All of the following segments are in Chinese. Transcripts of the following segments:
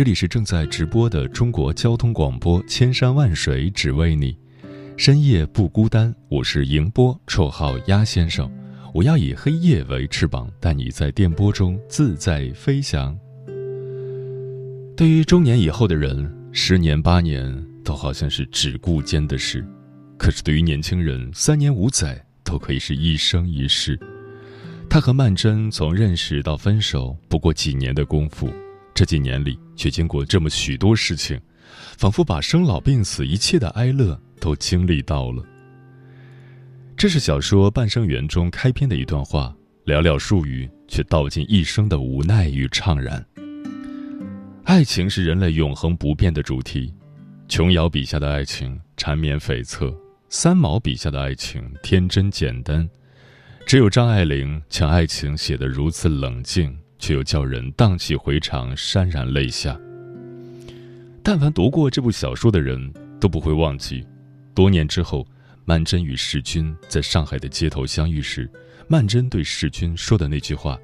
这里是正在直播的中国交通广播，千山万水只为你，深夜不孤单。我是迎波，绰号鸭先生。我要以黑夜为翅膀，带你在电波中自在飞翔。对于中年以后的人，十年八年都好像是只顾间的事；可是对于年轻人，三年五载都可以是一生一世。他和曼桢从认识到分手不过几年的功夫。这几年里，却经过这么许多事情，仿佛把生老病死一切的哀乐都经历到了。这是小说《半生缘》中开篇的一段话，寥寥数语，却道尽一生的无奈与怅然。爱情是人类永恒不变的主题，琼瑶笔下的爱情缠绵悱恻，三毛笔下的爱情天真简单，只有张爱玲将爱情写得如此冷静。却又叫人荡气回肠、潸然泪下。但凡读过这部小说的人，都不会忘记，多年之后，曼桢与世钧在上海的街头相遇时，曼桢对世钧说的那句话：“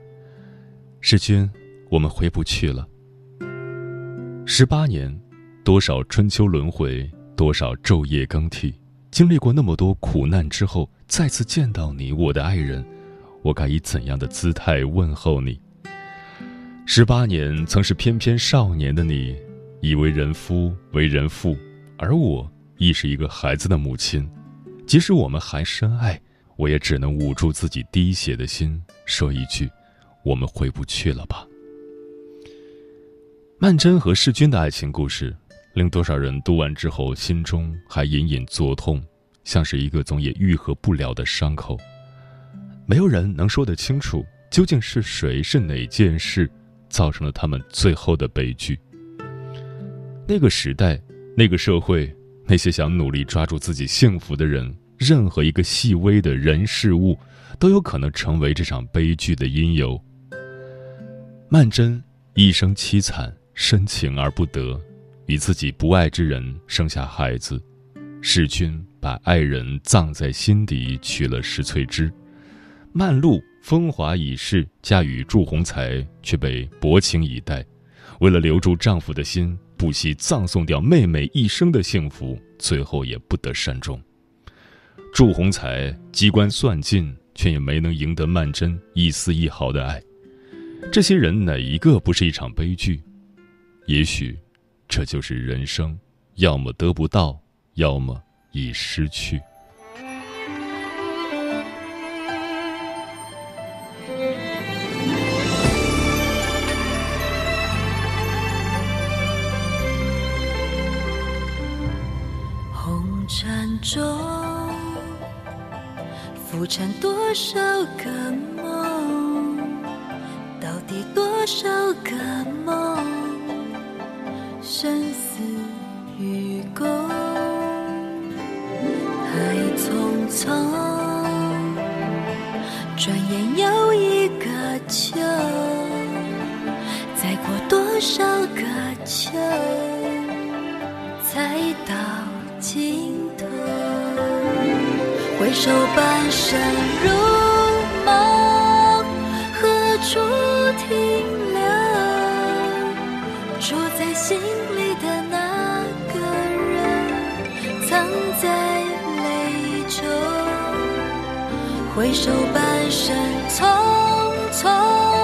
世钧，我们回不去了。”十八年，多少春秋轮回，多少昼夜更替，经历过那么多苦难之后，再次见到你，我的爱人，我该以怎样的姿态问候你？十八年曾是翩翩少年的你，已为人夫为人父，而我亦是一个孩子的母亲。即使我们还深爱，我也只能捂住自己滴血的心，说一句：“我们回不去了吧。”曼桢和世钧的爱情故事，令多少人读完之后心中还隐隐作痛，像是一个总也愈合不了的伤口。没有人能说得清楚，究竟是谁是哪件事。造成了他们最后的悲剧。那个时代，那个社会，那些想努力抓住自己幸福的人，任何一个细微的人事物，都有可能成为这场悲剧的因由。曼桢一生凄惨，深情而不得，与自己不爱之人生下孩子。世钧把爱人葬在心底，娶了石翠芝。曼璐。风华已逝，嫁与祝鸿才，却被薄情以待。为了留住丈夫的心，不惜葬送掉妹妹一生的幸福，最后也不得善终。祝鸿才机关算尽，却也没能赢得曼桢一丝一毫的爱。这些人哪一个不是一场悲剧？也许，这就是人生，要么得不到，要么已失去。缠多少个梦？半生如梦，何处停留？住在心里的那个人，藏在泪中。回首半生匆匆。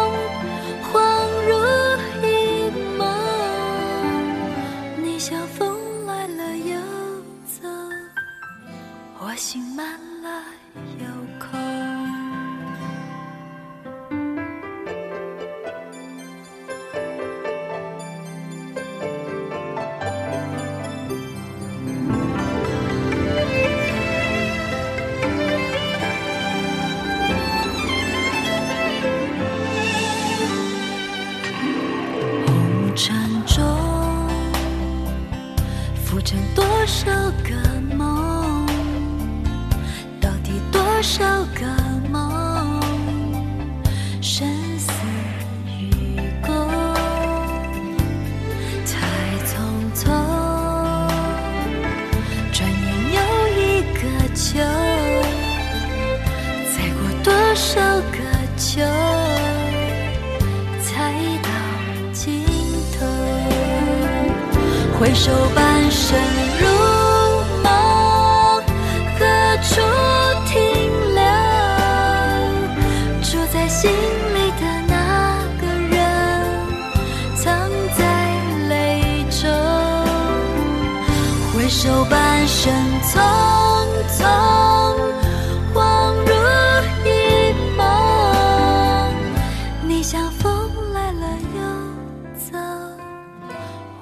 你像风来了又走，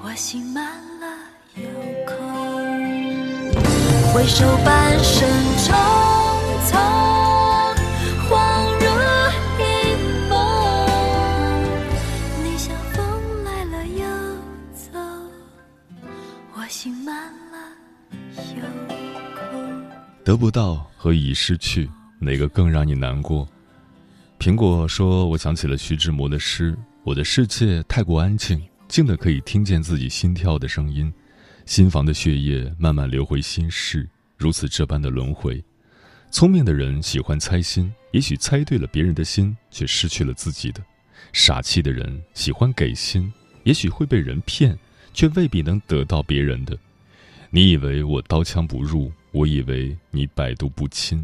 我心满了又空。回首半生匆匆，恍如一梦。你像风来了又走，我心满了又空。得不到和已失去，哪个更让你难过？苹果说：“我想起了徐志摩的诗，我的世界太过安静，静的可以听见自己心跳的声音，心房的血液慢慢流回心室，如此这般的轮回。聪明的人喜欢猜心，也许猜对了别人的心，却失去了自己的；傻气的人喜欢给心，也许会被人骗，却未必能得到别人的。你以为我刀枪不入，我以为你百毒不侵。”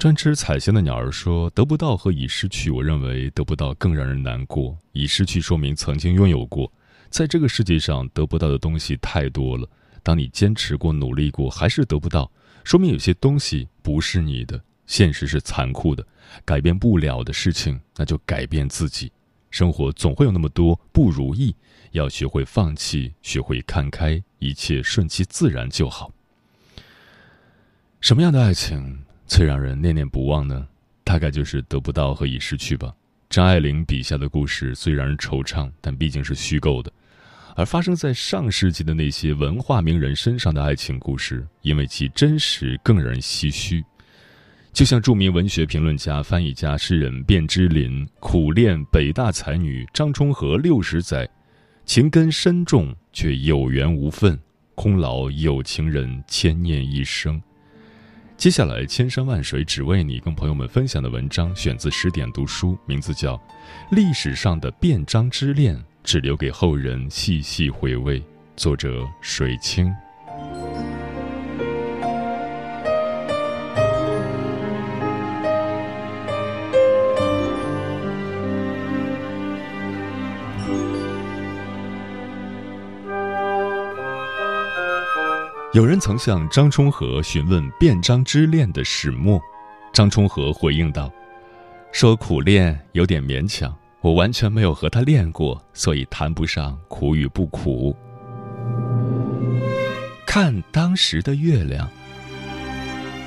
专吃彩星的鸟儿说：“得不到和已失去，我认为得不到更让人难过。已失去说明曾经拥有过，在这个世界上得不到的东西太多了。当你坚持过、努力过，还是得不到，说明有些东西不是你的。现实是残酷的，改变不了的事情，那就改变自己。生活总会有那么多不如意，要学会放弃，学会看开，一切顺其自然就好。什么样的爱情？”最让人念念不忘呢，大概就是得不到和已失去吧。张爱玲笔下的故事虽让人惆怅，但毕竟是虚构的；而发生在上世纪的那些文化名人身上的爱情故事，因为其真实，更让人唏嘘。就像著名文学评论家、翻译家、诗人卞之琳苦恋北大才女张充和六十载，情根深重却有缘无分，空劳有情人牵念一生。接下来，千山万水只为你，跟朋友们分享的文章选自十点读书，名字叫《历史上的便章之恋》，只留给后人细细回味。作者水清。有人曾向张充和询问变章之恋的始末，张充和回应道：“说苦恋有点勉强，我完全没有和他恋过，所以谈不上苦与不苦。”看当时的月亮。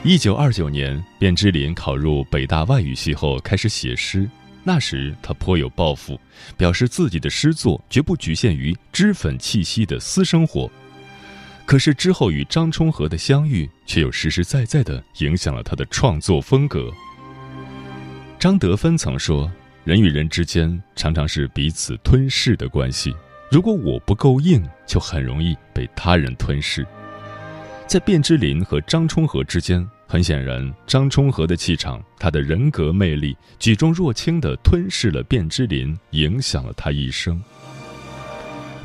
一九二九年，卞之琳考入北大外语系后开始写诗，那时他颇有抱负，表示自己的诗作绝不局限于脂粉气息的私生活。可是之后与张充和的相遇，却又实实在在地影响了他的创作风格。张德芬曾说：“人与人之间常常是彼此吞噬的关系，如果我不够硬，就很容易被他人吞噬。”在卞之琳和张充和之间，很显然，张充和的气场、他的人格魅力，举重若轻地吞噬了卞之琳，影响了他一生。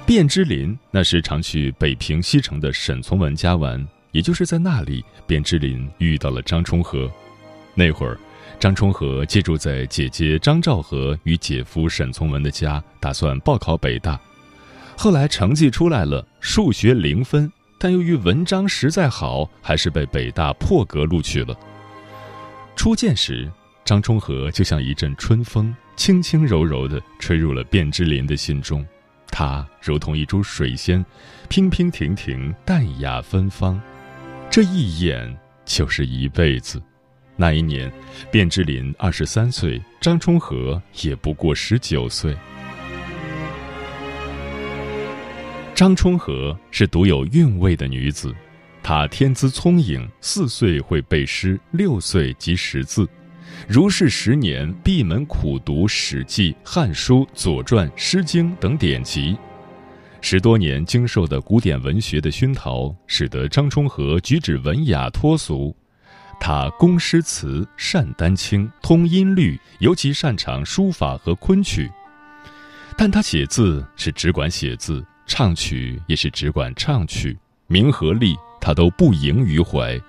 卞之琳那时常去北平西城的沈从文家玩，也就是在那里，卞之琳遇到了张充和。那会儿，张充和借住在姐姐张兆和与姐夫沈从文的家，打算报考北大。后来成绩出来了，数学零分，但由于文章实在好，还是被北大破格录取了。初见时，张充和就像一阵春风，轻轻柔柔地吹入了卞之琳的心中。她如同一株水仙，娉娉婷婷，淡雅芬芳。这一眼就是一辈子。那一年，卞之琳二十三岁，张充和也不过十九岁。张充和是独有韵味的女子，她天资聪颖，四岁会背诗，六岁即识字，如是十年闭门苦读《史记》《汉书》《左传》《诗经》等典籍。十多年经受的古典文学的熏陶，使得张充和举止文雅脱俗。他工诗词，善丹青，通音律，尤其擅长书法和昆曲。但他写字是只管写字，唱曲也是只管唱曲，名和利他都不萦于怀。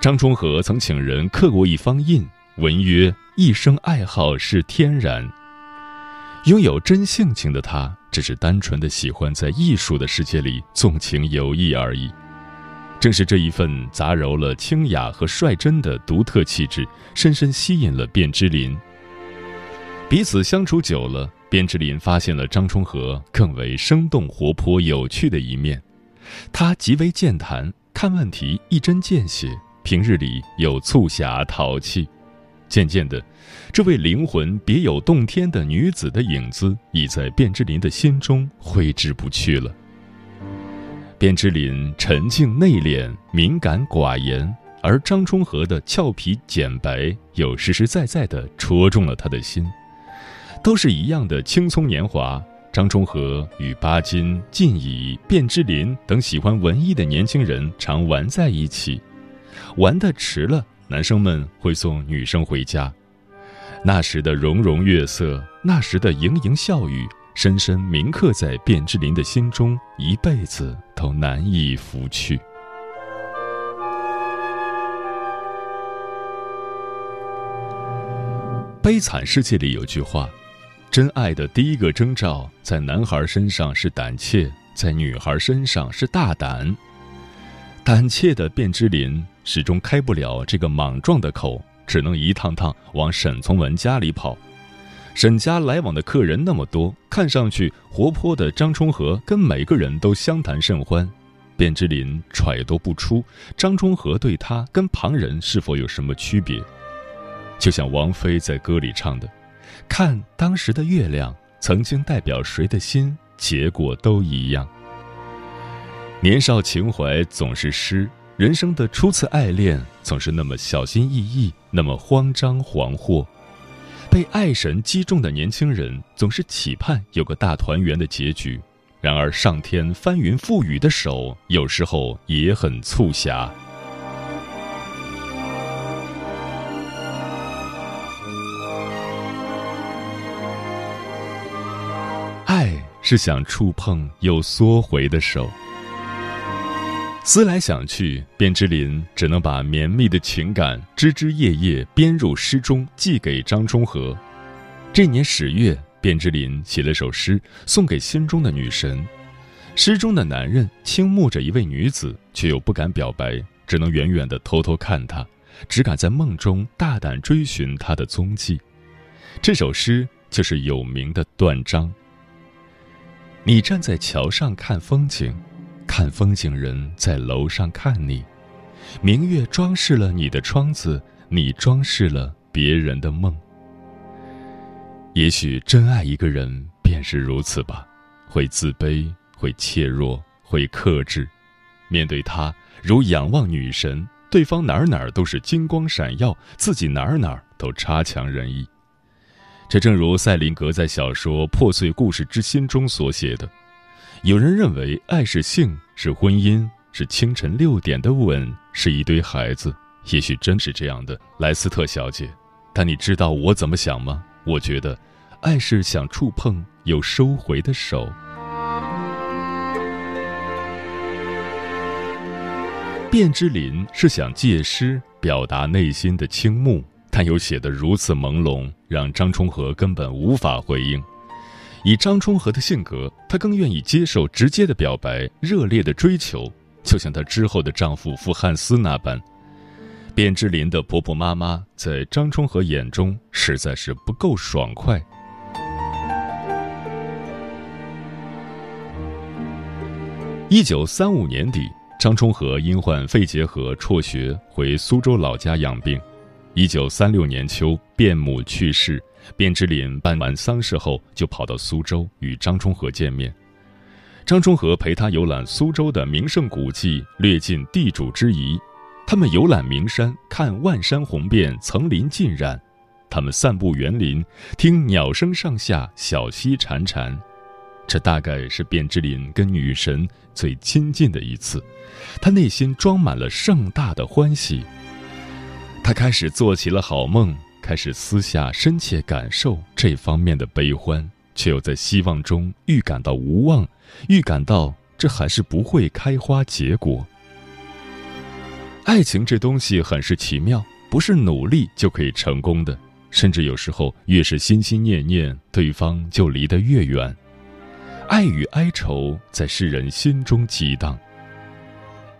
张充和曾请人刻过一方印，文曰：“一生爱好是天然。”拥有真性情的他。只是单纯的喜欢在艺术的世界里纵情游弋而已。正是这一份杂糅了清雅和率真的独特气质，深深吸引了卞之琳。彼此相处久了，卞之琳发现了张充和更为生动活泼、有趣的一面。他极为健谈，看问题一针见血，平日里有促狭淘气。渐渐的，这位灵魂别有洞天的女子的影子已在卞之琳的心中挥之不去了。卞之琳沉静内敛、敏感寡言，而张充和的俏皮简白又实实在在地戳中了他的心。都是一样的青葱年华，张充和与巴金、靳乙、卞之琳等喜欢文艺的年轻人常玩在一起，玩的迟了。男生们会送女生回家，那时的融融月色，那时的盈盈笑语，深深铭刻在卞之琳的心中，一辈子都难以拂去。悲惨世界里有句话：真爱的第一个征兆，在男孩身上是胆怯，在女孩身上是大胆。胆怯的卞之琳始终开不了这个莽撞的口，只能一趟趟往沈从文家里跑。沈家来往的客人那么多，看上去活泼的张充和跟每个人都相谈甚欢。卞之琳揣度不出张充和对他跟旁人是否有什么区别，就像王菲在歌里唱的：“看当时的月亮，曾经代表谁的心，结果都一样。”年少情怀总是诗，人生的初次爱恋总是那么小心翼翼，那么慌张惶惑。被爱神击中的年轻人总是期盼有个大团圆的结局，然而上天翻云覆雨的手有时候也很促狭。爱是想触碰又缩回的手。思来想去，卞之琳只能把绵密的情感枝枝叶叶编入诗中，寄给张充和。这年十月，卞之琳写了首诗送给心中的女神。诗中的男人倾慕着一位女子，却又不敢表白，只能远远的偷偷看她，只敢在梦中大胆追寻她的踪迹。这首诗就是有名的《断章》。你站在桥上看风景。看风景人在楼上看你，明月装饰了你的窗子，你装饰了别人的梦。也许真爱一个人便是如此吧，会自卑，会怯弱，会克制。面对他，如仰望女神，对方哪儿哪儿都是金光闪耀，自己哪儿哪儿都差强人意。这正如塞林格在小说《破碎故事之心》中所写的。有人认为爱是性，是婚姻，是清晨六点的吻，是一堆孩子。也许真是这样的，莱斯特小姐。但你知道我怎么想吗？我觉得，爱是想触碰又收回的手。卞之琳是想借诗表达内心的倾慕，但又写得如此朦胧，让张充和根本无法回应。以张充和的性格，她更愿意接受直接的表白、热烈的追求，就像她之后的丈夫傅汉思那般。卞之琳的婆婆妈妈在张充和眼中实在是不够爽快。一九三五年底，张充和因患肺结核辍学，回苏州老家养病。一九三六年秋，卞母去世。卞之琳办完丧事后，就跑到苏州与张充和见面。张充和陪他游览苏州的名胜古迹，略尽地主之谊。他们游览名山，看万山红遍，层林尽染；他们散步园林，听鸟声上下，小溪潺潺。这大概是卞之琳跟女神最亲近的一次，他内心装满了盛大的欢喜。他开始做起了好梦，开始私下深切感受这方面的悲欢，却又在希望中预感到无望，预感到这还是不会开花结果。爱情这东西很是奇妙，不是努力就可以成功的，甚至有时候越是心心念念，对方就离得越远。爱与哀愁在世人心中激荡。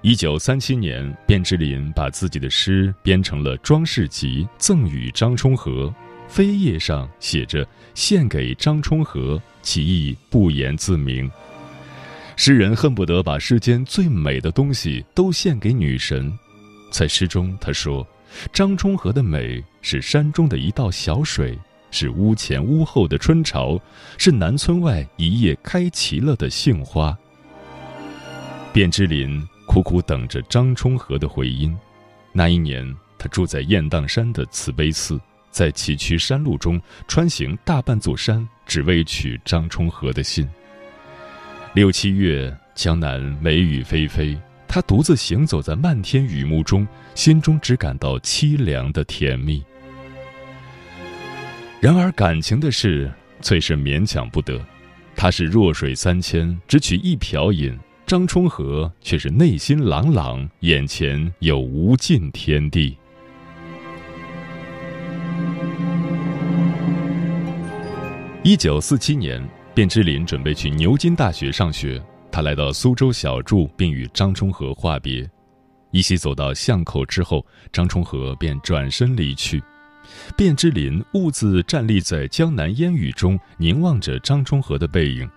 一九三七年，卞之琳把自己的诗编成了装饰集，赠予张充和，扉页上写着“献给张充和”，其意不言自明。诗人恨不得把世间最美的东西都献给女神。在诗中，他说：“张充和的美是山中的一道小水，是屋前屋后的春潮，是南村外一夜开齐了的杏花。”卞之琳苦苦等着张充和的回音。那一年，他住在雁荡山的慈悲寺，在崎岖山路中穿行大半座山，只为取张充和的信。六七月，江南梅雨霏霏。他独自行走在漫天雨幕中，心中只感到凄凉的甜蜜。然而感情的事，最是勉强不得。他是弱水三千，只取一瓢饮；张充和却是内心朗朗，眼前有无尽天地。一九四七年，卞之琳准备去牛津大学上学。他来到苏州小住，并与张充和话别。一起走到巷口之后，张充和便转身离去。卞之琳兀自站立在江南烟雨中，凝望着张充和的背影，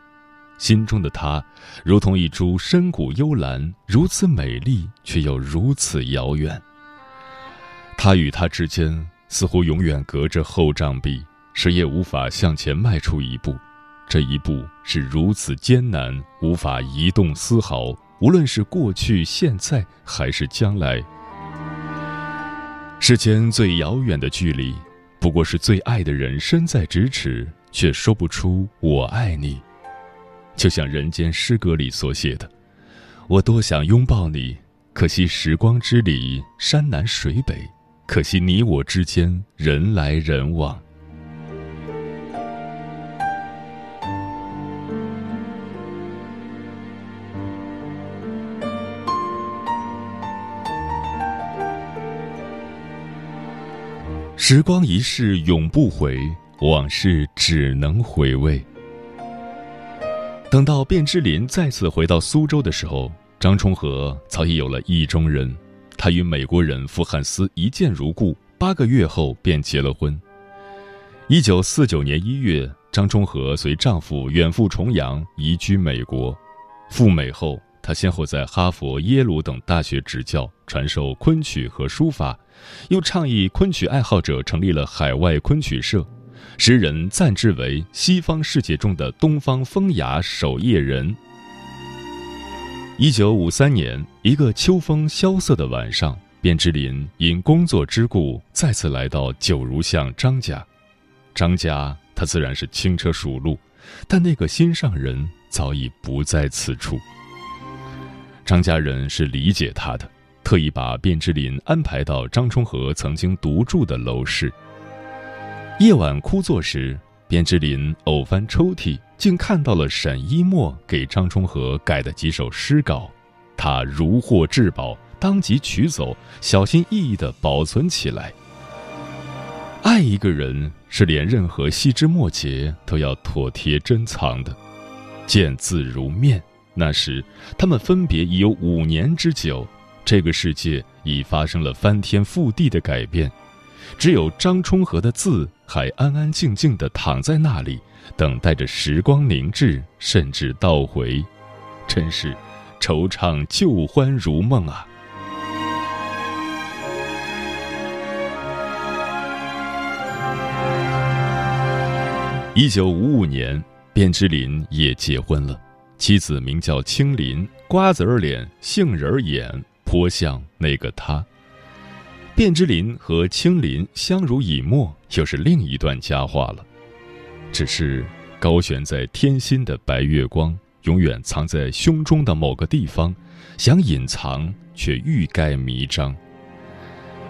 心中的他如同一株深谷幽兰，如此美丽，却又如此遥远。他与她之间似乎永远隔着厚障壁，谁也无法向前迈出一步。这一步是如此艰难，无法移动丝毫。无论是过去、现在，还是将来，世间最遥远的距离，不过是最爱的人身在咫尺，却说不出“我爱你”。就像《人间诗歌》里所写的：“我多想拥抱你，可惜时光之里，山南水北，可惜你我之间，人来人往。”时光一逝永不回，往事只能回味。等到卞之琳再次回到苏州的时候，张充和早已有了意中人，他与美国人傅汉斯一见如故，八个月后便结了婚。一九四九年一月，张充和随丈夫远赴重洋，移居美国。赴美后，他先后在哈佛、耶鲁等大学执教，传授昆曲和书法。又倡议昆曲爱好者成立了海外昆曲社，时人赞之为西方世界中的东方风雅守夜人。一九五三年，一个秋风萧瑟的晚上，卞之琳因工作之故再次来到九如巷张家。张家他自然是轻车熟路，但那个心上人早已不在此处。张家人是理解他的。特意把卞之琳安排到张充和曾经独住的楼室。夜晚枯坐时，卞之琳偶翻抽屉，竟看到了沈一墨给张充和改的几首诗稿，他如获至宝，当即取走，小心翼翼地保存起来。爱一个人，是连任何细枝末节都要妥帖珍藏的。见字如面，那时他们分别已有五年之久。这个世界已发生了翻天覆地的改变，只有张充和的字还安安静静地躺在那里，等待着时光凝滞，甚至倒回，真是惆怅旧欢如梦啊！一九五五年，卞之琳也结婚了。妻子名叫青林，瓜子儿脸，杏仁儿眼，颇像那个他。卞之琳和青林相濡以沫，又是另一段佳话了。只是高悬在天心的白月光，永远藏在胸中的某个地方，想隐藏却欲盖弥彰。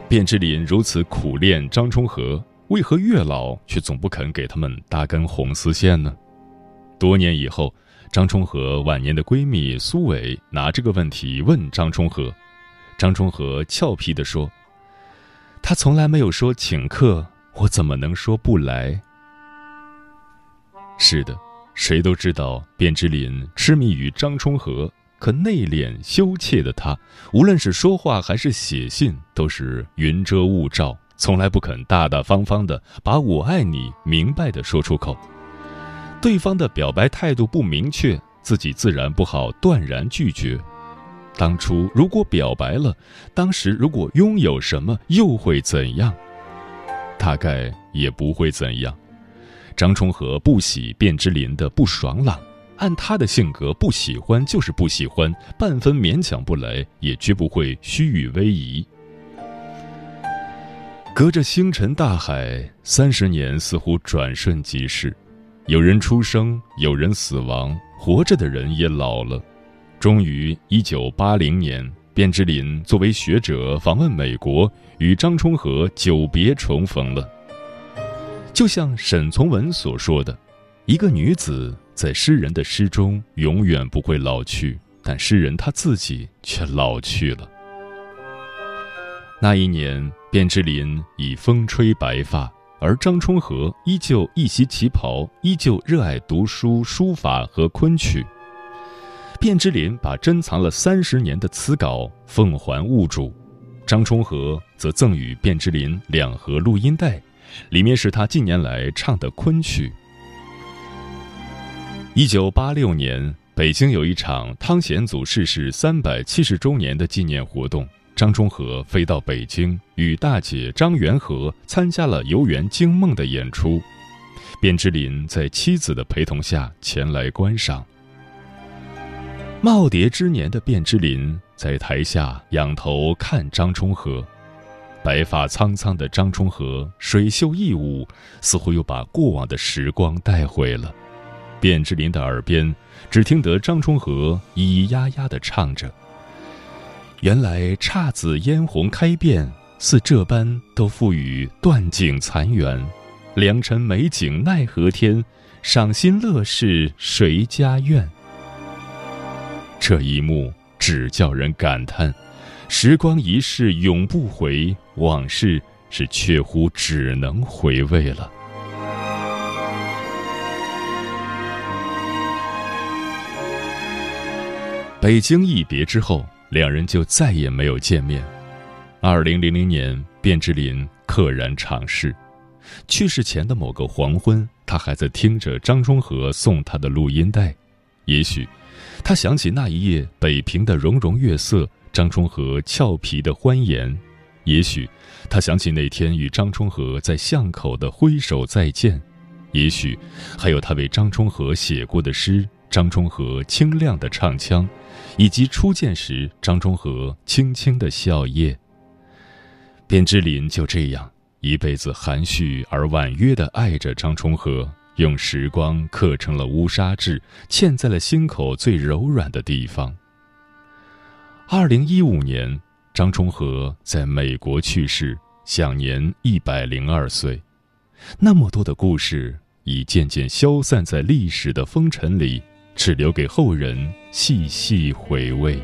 卞之琳如此苦恋张充和，为何月老却总不肯给他们搭根红丝线呢？多年以后，张充和晚年的闺蜜苏伟拿这个问题问张充和，张充和俏皮地说：“他从来没有说请客，我怎么能说不来？”是的，谁都知道卞之琳痴迷于张充和，可内敛羞怯的他，无论是说话还是写信，都是云遮雾罩，从来不肯大大方方的把我爱你明白的说出口。对方的表白态度不明确，自己自然不好断然拒绝。当初如果表白了，当时如果拥有什么，又会怎样？大概也不会怎样。张充和不喜卞之琳的不爽朗，按他的性格，不喜欢就是不喜欢，半分勉强不来，也绝不会虚与委蛇。隔着星辰大海，三十年似乎转瞬即逝。有人出生，有人死亡，活着的人也老了。终于，一九八零年，卞之琳作为学者访问美国，与张充和久别重逢了。就像沈从文所说的：“一个女子在诗人的诗中永远不会老去，但诗人他自己却老去了。”那一年，卞之琳已风吹白发。而张充和依旧一袭旗袍，依旧热爱读书、书法和昆曲。卞之琳把珍藏了三十年的词稿奉还物主，张充和则赠予卞之琳两盒录音带，里面是他近年来唱的昆曲。一九八六年，北京有一场汤显祖逝世三百七十周年的纪念活动。张充和飞到北京，与大姐张元和参加了游园惊梦的演出。卞之琳在妻子的陪同下前来观赏。耄耋之年的卞之琳在台下仰头看张充和，白发苍苍的张充和水袖一舞，似乎又把过往的时光带回了。卞之琳的耳边，只听得张充和咿咿呀呀地唱着。原来姹紫嫣红开遍，似这般都付与断井残垣。良辰美景奈何天，赏心乐事谁家院？这一幕只叫人感叹：时光一逝永不回，往事是确乎只能回味了。北京一别之后。两人就再也没有见面。二零零零年，卞之琳溘然长逝。去世前的某个黄昏，他还在听着张充和送他的录音带。也许，他想起那一夜北平的融融月色，张充和俏皮的欢颜；也许，他想起那天与张充和在巷口的挥手再见；也许，还有他为张充和写过的诗，张充和清亮的唱腔。以及初见时张充和轻轻的笑靥，卞之琳就这样一辈子含蓄而婉约的爱着张充和，用时光刻成了乌纱痣，嵌在了心口最柔软的地方。二零一五年，张充和在美国去世，享年一百零二岁。那么多的故事已渐渐消散在历史的风尘里。只留给后人细细回味。